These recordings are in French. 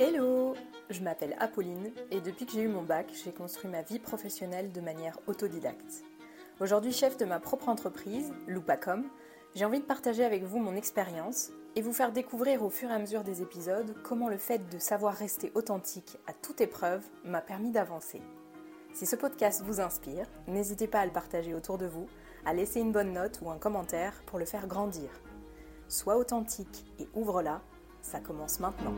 Hello Je m'appelle Apolline et depuis que j'ai eu mon bac, j'ai construit ma vie professionnelle de manière autodidacte. Aujourd'hui chef de ma propre entreprise, Loupacom, j'ai envie de partager avec vous mon expérience et vous faire découvrir au fur et à mesure des épisodes comment le fait de savoir rester authentique à toute épreuve m'a permis d'avancer. Si ce podcast vous inspire, n'hésitez pas à le partager autour de vous, à laisser une bonne note ou un commentaire pour le faire grandir. Sois authentique et ouvre-la, ça commence maintenant.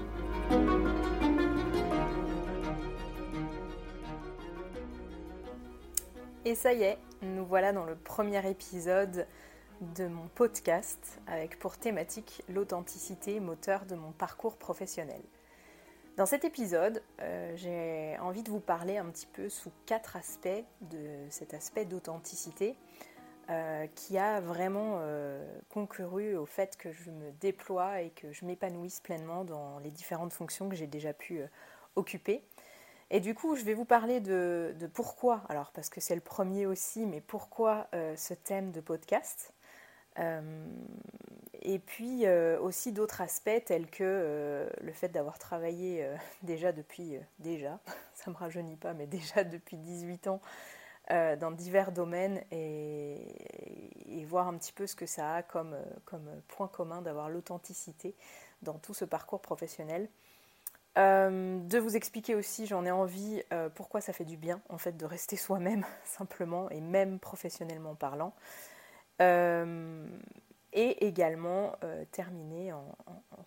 Et ça y est, nous voilà dans le premier épisode de mon podcast avec pour thématique l'authenticité moteur de mon parcours professionnel. Dans cet épisode, euh, j'ai envie de vous parler un petit peu sous quatre aspects de cet aspect d'authenticité euh, qui a vraiment euh, concuru au fait que je me déploie et que je m'épanouisse pleinement dans les différentes fonctions que j'ai déjà pu occuper. Et du coup, je vais vous parler de, pourquoi, alors parce que c'est le premier aussi, mais pourquoi euh, ce thème de podcast. Euh, et puis euh, aussi d'autres aspects tels que le fait d'avoir travaillé déjà depuis, déjà, ça me rajeunit pas, mais déjà depuis 18 ans dans divers domaines et, voir un petit peu ce que ça a comme, comme point commun d'avoir l'authenticité dans tout ce parcours professionnel. Euh, de vous expliquer aussi, j'en ai envie, euh, pourquoi ça fait du bien en fait de rester soi-même simplement et même professionnellement parlant. Euh, et également terminer en,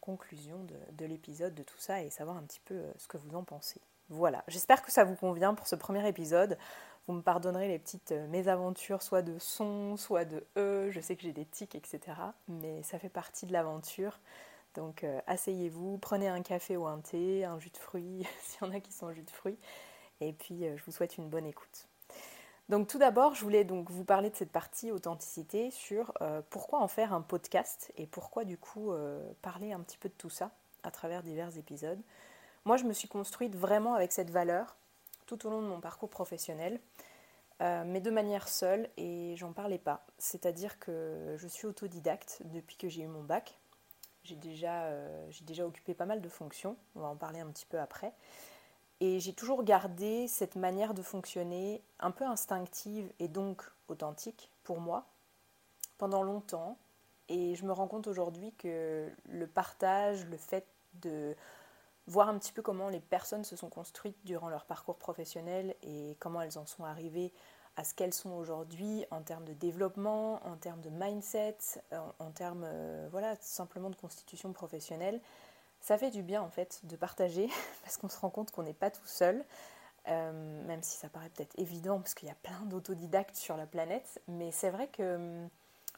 conclusion de, l'épisode de tout ça et savoir un petit peu ce que vous en pensez. Voilà, j'espère que ça vous convient pour ce premier épisode. Vous me pardonnerez les petites mésaventures, soit de son, soit de e, je sais que j'ai des tics, etc. Mais ça fait partie de l'aventure. Donc euh, asseyez-vous, prenez un café ou un thé, un jus de fruits, s'il y en a qui sont en jus de fruits, et puis euh, je vous souhaite une bonne écoute. Donc tout d'abord, je voulais donc vous parler de cette partie authenticité sur euh, pourquoi en faire un podcast et pourquoi du coup parler un petit peu de tout ça à travers divers épisodes. Moi, je me suis construite vraiment avec cette valeur tout au long de mon parcours professionnel, mais de manière seule et j'en parlais pas. C'est-à-dire que je suis autodidacte depuis que j'ai eu mon bac. J'ai déjà, euh, j'ai déjà occupé pas mal de fonctions, on va en parler un petit peu après. Et j'ai toujours gardé cette manière de fonctionner un peu instinctive et donc authentique pour moi pendant longtemps. Et je me rends compte aujourd'hui que le partage, le fait de voir un petit peu comment les personnes se sont construites durant leur parcours professionnel et comment elles en sont arrivées à ce qu'elles sont aujourd'hui en termes de développement, en termes de mindset, en, termes euh, voilà, simplement de constitution professionnelle. Ça fait du bien en fait de partager parce qu'on se rend compte qu'on n'est pas tout seul, euh, même si ça paraît peut-être évident parce qu'il y a plein d'autodidactes sur la planète, mais c'est vrai que hum,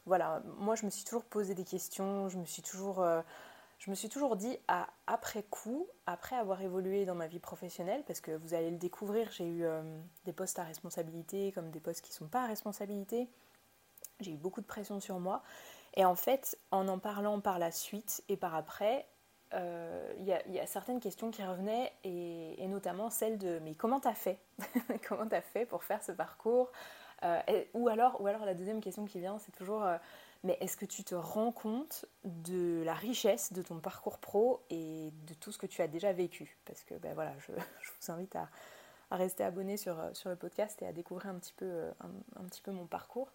voilà, moi je me suis toujours posé des questions, je me suis toujours euh, je me suis toujours dit, à, après coup, après avoir évolué dans ma vie professionnelle, parce que vous allez le découvrir, j'ai eu euh, des postes à responsabilité comme des postes qui ne sont pas à responsabilité. J'ai eu beaucoup de pression sur moi. Et en fait, en en parlant par la suite et par après, euh, il y, a certaines questions qui revenaient, et, notamment celle de mais comment t'as fait Comment t'as fait pour faire ce parcours? Euh, ou, alors, ou alors la deuxième question qui vient, c'est toujours mais est-ce que tu te rends compte de la richesse de ton parcours pro et de tout ce que tu as déjà vécu? Parce que ben voilà, je, vous invite à, rester abonné sur, sur, le podcast et à découvrir un petit peu, euh, un, petit peu mon parcours.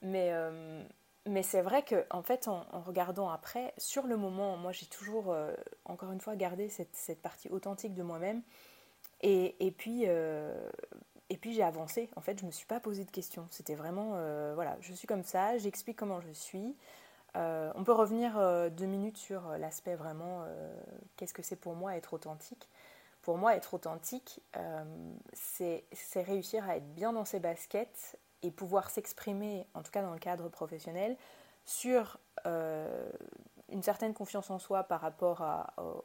Mais, euh, mais c'est vrai que en fait, en, regardant après, sur le moment, moi j'ai toujours, euh, encore une fois, gardé cette, cette partie authentique de moi-même. Et, et, puis, et puis j'ai avancé. En fait, je ne me suis pas posé de questions. C'était vraiment, euh, voilà, je suis comme ça, j'explique comment je suis. Euh, on peut revenir euh, deux minutes sur l'aspect vraiment, qu'est-ce que c'est pour moi être authentique. Pour moi, être authentique, c'est réussir à être bien dans ses baskets et pouvoir s'exprimer, en tout cas dans le cadre professionnel, sur une certaine confiance en soi par rapport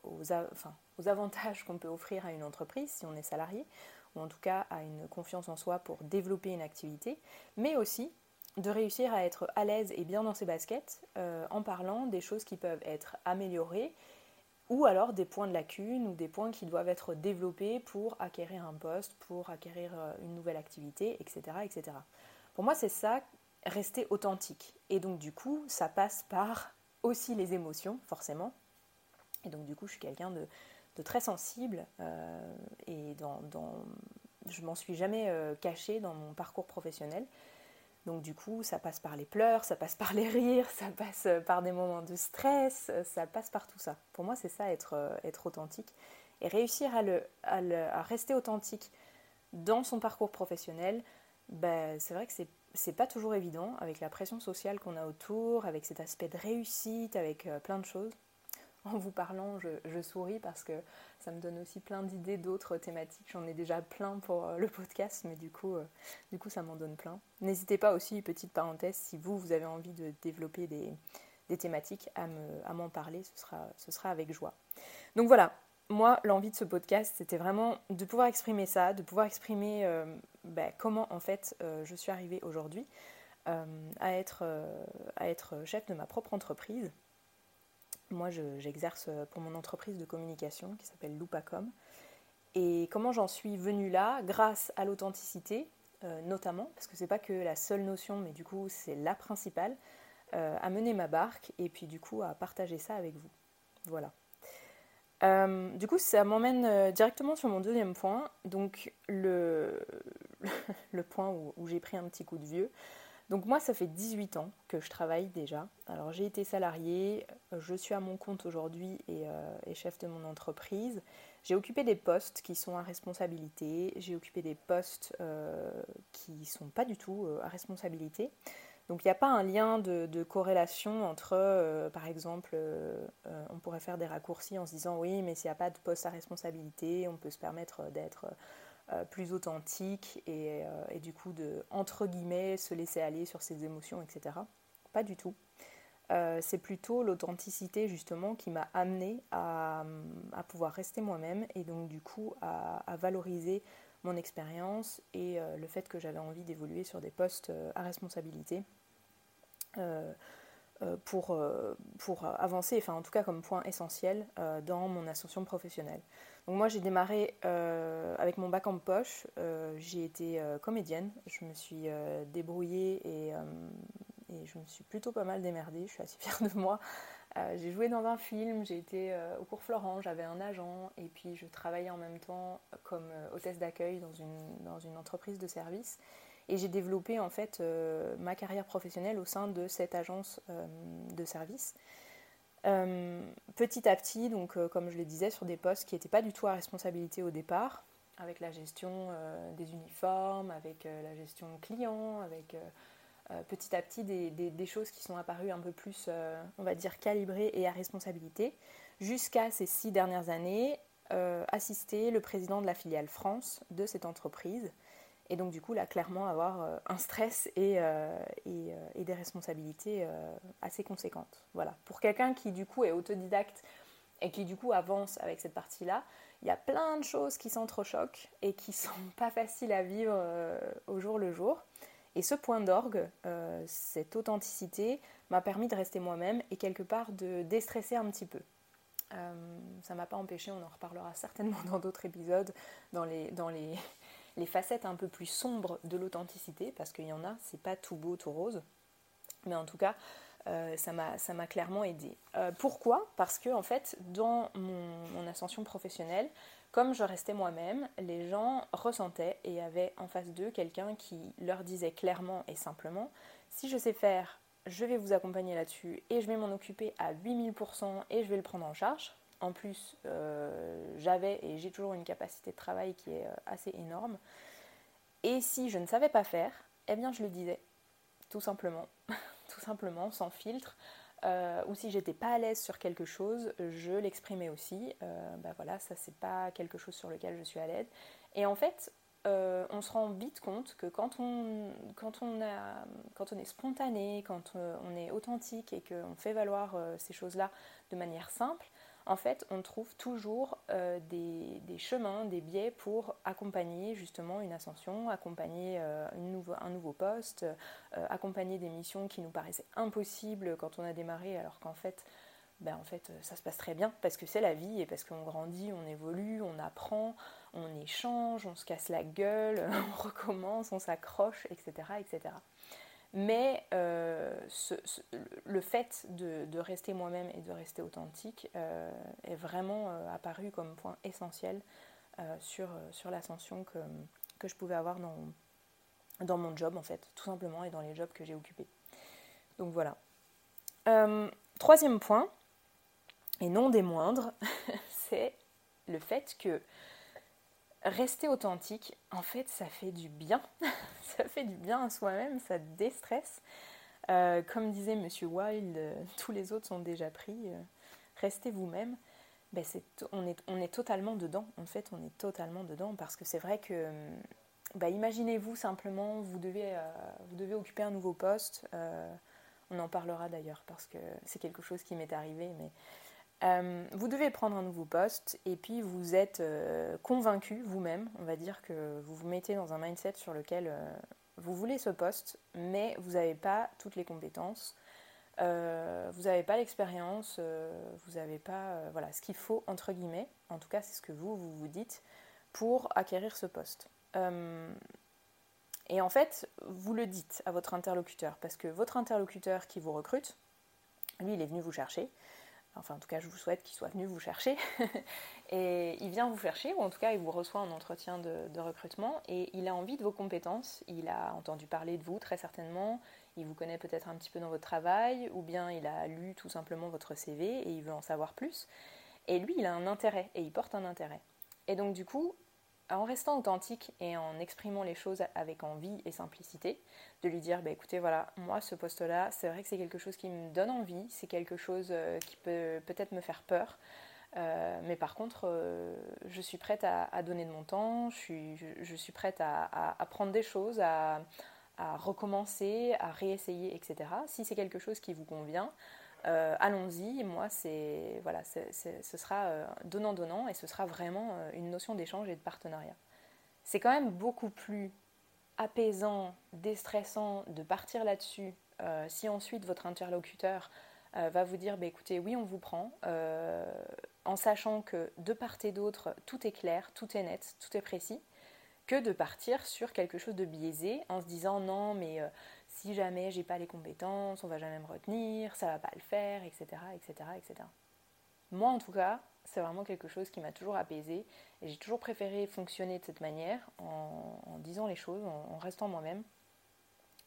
aux, avantages qu'on peut offrir à une entreprise si on est salarié ou en tout cas à une confiance en soi pour développer une activité, mais aussi de réussir à être à l'aise et bien dans ses baskets euh, en parlant des choses qui peuvent être améliorées ou alors des points de lacune ou des points qui doivent être développés pour acquérir un poste, pour acquérir euh, une nouvelle activité, etc. etc. Pour moi, c'est ça, rester authentique. Et donc, du coup, ça passe par aussi les émotions, forcément. Et donc du coup, je suis quelqu'un de, très sensible et dans, je m'en suis jamais cachée dans mon parcours professionnel. Donc du coup, ça passe par les pleurs, ça passe par les rires, ça passe par des moments de stress, ça passe par tout ça. Pour moi, c'est ça être, authentique. Et réussir à, rester authentique dans son parcours professionnel, ben, c'est vrai que c'est c'est pas toujours évident avec la pression sociale qu'on a autour, avec cet aspect de réussite, avec euh, plein de choses. En vous parlant, je, souris parce que ça me donne aussi plein d'idées d'autres thématiques. J'en ai déjà plein pour euh, le podcast, mais du coup, euh, du coup ça m'en donne plein. N'hésitez pas aussi, petite parenthèse, si vous, vous avez envie de développer des, thématiques, à m'en parler, ce sera, avec joie. Donc voilà, moi, l'envie de ce podcast, c'était vraiment de pouvoir exprimer ça, de pouvoir exprimer euh, ben, comment en fait je suis arrivée aujourd'hui à être chef de ma propre entreprise. Moi, j'exerce pour mon entreprise de communication qui s'appelle Loupacom. Et comment j'en suis venue là? Grâce à l'authenticité, notamment, parce que c'est pas que la seule notion, mais du coup, c'est la principale, à mener ma barque et puis du coup à partager ça avec vous. Voilà. Euh, du coup, ça m'emmène euh, directement sur mon deuxième point, donc le point où, j'ai pris un petit coup de vieux. Donc moi, ça fait 18 ans que je travaille déjà. Alors j'ai été salariée, je suis à mon compte aujourd'hui et, euh, chef de mon entreprise. J'ai occupé des postes qui sont à responsabilité, j'ai occupé des postes qui ne sont pas du tout à responsabilité. Donc il n'y a pas un lien de, corrélation entre, euh, par exemple, euh, euh, on pourrait faire des raccourcis en se disant oui, mais s'il n'y a pas de poste à responsabilité, on peut se permettre d'être plus authentique et, du coup de, entre guillemets, se laisser aller sur ses émotions, etc. Pas du tout. c'est plutôt l'authenticité justement qui m'a amené à, pouvoir rester moi-même et donc du coup à, valoriser mon expérience et le fait que j'avais envie d'évoluer sur des postes à responsabilité euh, euh, pour, euh, pour avancer, enfin en tout cas comme point essentiel dans mon ascension professionnelle. Donc moi j'ai démarré avec mon bac en poche, j'ai été comédienne, je me suis débrouillée et, je me suis plutôt pas mal démerdée, je suis assez fière de moi. j'ai joué dans un film, j'ai été au cours Florent, j'avais un agent et puis je travaillais en même temps comme hôtesse d'accueil dans une, dans une entreprise de service. Et j'ai développé en fait euh, ma carrière professionnelle au sein de cette agence euh, de service. Euh, petit à petit, donc comme je le disais, sur des postes qui n'étaient pas du tout à responsabilité au départ, avec la gestion des uniformes, avec la gestion client, avec petit à petit des, des, choses qui sont apparues un peu plus, on va dire, calibrées et à responsabilité, jusqu'à ces six dernières années, assister le président de la filiale France de cette entreprise et donc du coup, là, clairement, avoir euh, un stress et, euh, euh, des responsabilités assez conséquentes. Voilà. Pour quelqu'un qui du coup est autodidacte et qui du coup avance avec cette partie-là, il y a plein de choses qui s'entrechoquent et qui sont pas faciles à vivre au jour le jour. Et ce point d'orgue, cette authenticité, m'a permis de rester moi-même et quelque part de déstresser un petit peu. ça m'a pas empêché, on en reparlera certainement dans d'autres épisodes, dans les, dans les, les facettes un peu plus sombres de l'authenticité, parce qu'il y en a, c'est pas tout beau, tout rose. Mais en tout cas, euh, ça m'a clairement aidé. Euh, pourquoi? Parce que en fait, dans mon, ascension professionnelle, comme je restais moi-même, les gens ressentaient et avaient en face d'eux quelqu'un qui leur disait clairement et simplement si je sais faire, je vais vous accompagner là-dessus et je vais m'en occuper à 8000% et je vais le prendre en charge. En plus, euh, j'avais et j'ai toujours une capacité de travail qui est euh, assez énorme. Et si je ne savais pas faire, eh bien je le disais, tout simplement, tout simplement, sans filtre. Euh, ou si j'étais pas à l'aise sur quelque chose, je l'exprimais aussi. ben voilà, ça c'est pas quelque chose sur lequel je suis à l'aise. Et en fait, on se rend vite compte que quand on, quand on est spontané, quand on est authentique et qu'on fait valoir ces choses-là de manière simple, en fait, on trouve toujours euh, des, chemins, des biais pour accompagner justement une ascension, accompagner euh, un nouveau poste, euh, accompagner des missions qui nous paraissaient impossibles quand on a démarré, alors qu'en fait, ben, en fait, ça se passe très bien parce que c'est la vie et parce qu'on grandit, on évolue, on apprend, on échange, on se casse la gueule, on recommence, on s'accroche, etc., etc. Mais le fait de, rester moi-même et de rester authentique est vraiment apparu comme point essentiel sur, sur l'ascension que, que je pouvais avoir dans, dans mon job en fait, tout simplement, et dans les jobs que j'ai occupés. Donc voilà. Euh, troisième point, et non des moindres, c'est le fait que rester authentique, en fait, ça fait du bien. ça fait du bien à soi-même, ça déstresse. Euh, comme disait Monsieur Wilde, euh, tous les autres sont déjà pris. restez vous-même. Ben on, est, totalement dedans. En fait, on est totalement dedans parce que c'est vrai que bah, imaginez-vous simplement, vous devez, euh, vous devez occuper un nouveau poste. Euh, on en parlera d'ailleurs parce que c'est quelque chose qui m'est arrivé. Mais euh, vous devez prendre un nouveau poste et puis vous êtes convaincu vous-même, on va dire que vous vous mettez dans un mindset sur lequel vous voulez ce poste, mais vous n'avez pas toutes les compétences. vous n'avez pas l'expérience, vous n'avez pas voilà, ce qu'il faut, entre guillemets, en tout cas c'est ce que vous, vous vous dites, pour acquérir ce poste. Euh, et en fait, vous le dites à votre interlocuteur, parce que votre interlocuteur qui vous recrute, lui, il est venu vous chercher. Enfin, en tout cas, je vous souhaite qu'il soit venu vous chercher. et il vient vous chercher, ou en tout cas, il vous reçoit en entretien de, recrutement, et il a envie de vos compétences. Il a entendu parler de vous, très certainement. Il vous connaît peut-être un petit peu dans votre travail, ou bien il a lu tout simplement votre CV et il veut en savoir plus. Et lui, il a un intérêt, et il porte un intérêt. Et donc, du coup, en restant authentique et en exprimant les choses avec envie et simplicité, de lui dire bah, écoutez, voilà, moi ce poste-là, c'est vrai que c'est quelque chose qui me donne envie, c'est quelque chose euh, qui peut peut-être me faire peur. Euh, mais par contre, euh, je suis prête à, donner de mon temps, je suis, je, suis prête à, prendre des choses, à, à, recommencer, à réessayer, etc. Si c'est quelque chose qui vous convient, euh, allons-y, moi c'est voilà, ce sera euh, donnant-donnant et ce sera vraiment euh, une notion d'échange et de partenariat. C'est quand même beaucoup plus apaisant, déstressant de partir là-dessus si ensuite votre interlocuteur va vous dire bah, écoutez, oui, on vous prend, en sachant que de part et d'autre, tout est clair, tout est net, tout est précis, que de partir sur quelque chose de biaisé en se disant non, mais si jamais j'ai pas les compétences, on va jamais me retenir, ça va pas le faire, etc. etc., etc. Moi en tout cas, c'est vraiment quelque chose qui m'a toujours apaisé et j'ai toujours préféré fonctionner de cette manière en, disant les choses, en, restant moi-même.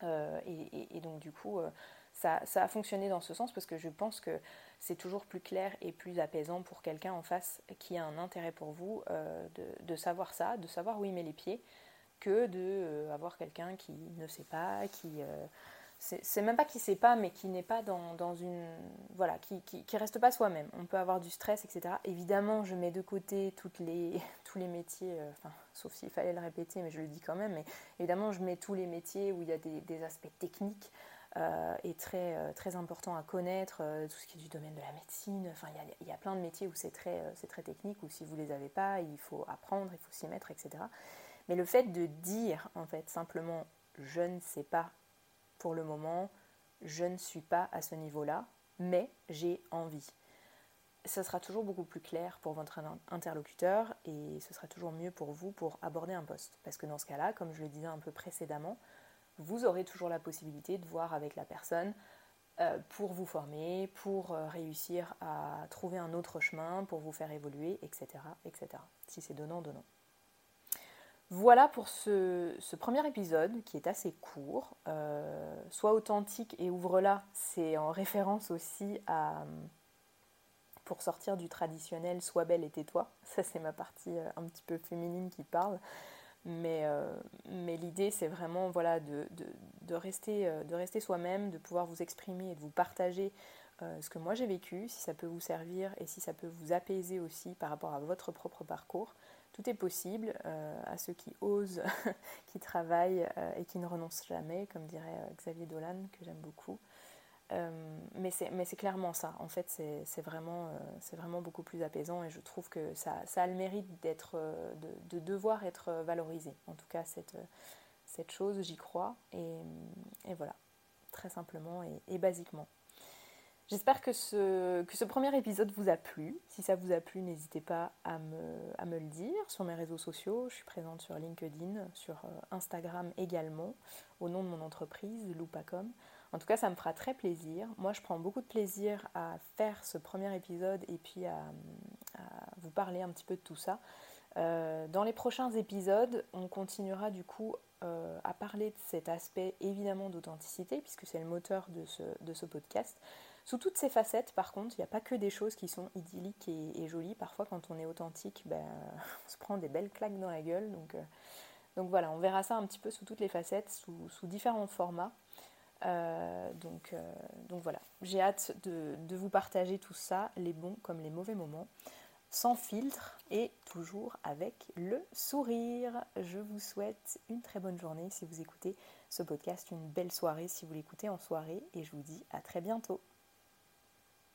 Euh, et, donc du coup, euh, ça, a fonctionné dans ce sens parce que je pense que c'est toujours plus clair et plus apaisant pour quelqu'un en face qui a un intérêt pour vous euh, de, savoir ça, de savoir où il met les pieds, que de euh, avoir quelqu'un qui ne sait pas, qui euh, c'est même pas qui sait pas, mais qui n'est pas dans, une voilà, qui, qui, reste pas soi-même. On peut avoir du stress, etc. Évidemment, je mets de côté les tous les métiers, euh, sauf s'il fallait le répéter, mais je le dis quand même. Mais évidemment, je mets tous les métiers où il y a des, aspects techniques. et très, très important à connaître, tout ce qui est du domaine de la médecine. Enfin, il y a, y a plein de métiers où c'est très, très technique, où si vous les avez pas, il faut apprendre, il faut s'y mettre, etc. Mais le fait de dire, en fait, simplement, je ne sais pas pour le moment, je ne suis pas à ce niveau-là, mais j'ai envie. Ce sera toujours beaucoup plus clair pour votre interlocuteur et ce sera toujours mieux pour vous pour aborder un poste. Parce que dans ce cas-là, comme je le disais un peu précédemment, vous aurez toujours la possibilité de voir avec la personne euh, pour vous former, pour euh, réussir à trouver un autre chemin, pour vous faire évoluer, etc. etc. si c'est donnant-donnant. Voilà pour ce, premier épisode qui est assez court. Euh, sois authentique et ouvre-la, c'est en référence aussi à pour sortir du traditionnel sois belle et tais-toi. Ça c'est ma partie euh, un petit peu féminine qui parle. Mais, euh, mais l'idée c'est vraiment voilà, rester, de rester soi-même, de pouvoir vous exprimer et de vous partager ce que moi j'ai vécu, si ça peut vous servir et si ça peut vous apaiser aussi par rapport à votre propre parcours tout est possible euh, à ceux qui osent, qui travaillent euh, et qui ne renoncent jamais, comme dirait euh, Xavier Dolan, que j'aime beaucoup. mais c'est clairement ça. En fait, c'est vraiment, beaucoup plus apaisant et je trouve que ça, a le mérite de, devoir être valorisé. En tout cas, cette, chose, j'y crois. Et, voilà, très simplement et basiquement. J'espère que ce, que ce premier épisode vous a plu. Si ça vous a plu, n'hésitez pas à me, à me le dire sur mes réseaux sociaux. Je suis présente sur LinkedIn, sur euh, Instagram également, au nom de mon entreprise, Loupacom. En tout cas, ça me fera très plaisir. Moi, je prends beaucoup de plaisir à faire ce premier épisode et puis à, vous parler un petit peu de tout ça. Euh, dans les prochains épisodes, on continuera du coup euh, à parler de cet aspect évidemment d'authenticité, puisque c'est le moteur de ce, de ce, podcast. Sous toutes ces facettes, par contre, il n'y a pas que des choses qui sont idylliques et, jolies. Parfois, quand on est authentique, ben, on se prend des belles claques dans la gueule. Donc, euh, donc voilà, on verra ça un petit peu sous toutes les facettes, sous, différents formats. Euh, donc, euh, donc, voilà, j'ai hâte de, vous partager tout ça, les bons comme les mauvais moments, sans filtre et toujours avec le sourire. Je vous souhaite une très bonne journée si vous écoutez ce podcast, une belle soirée si vous l'écoutez en soirée et je vous dis à très bientôt.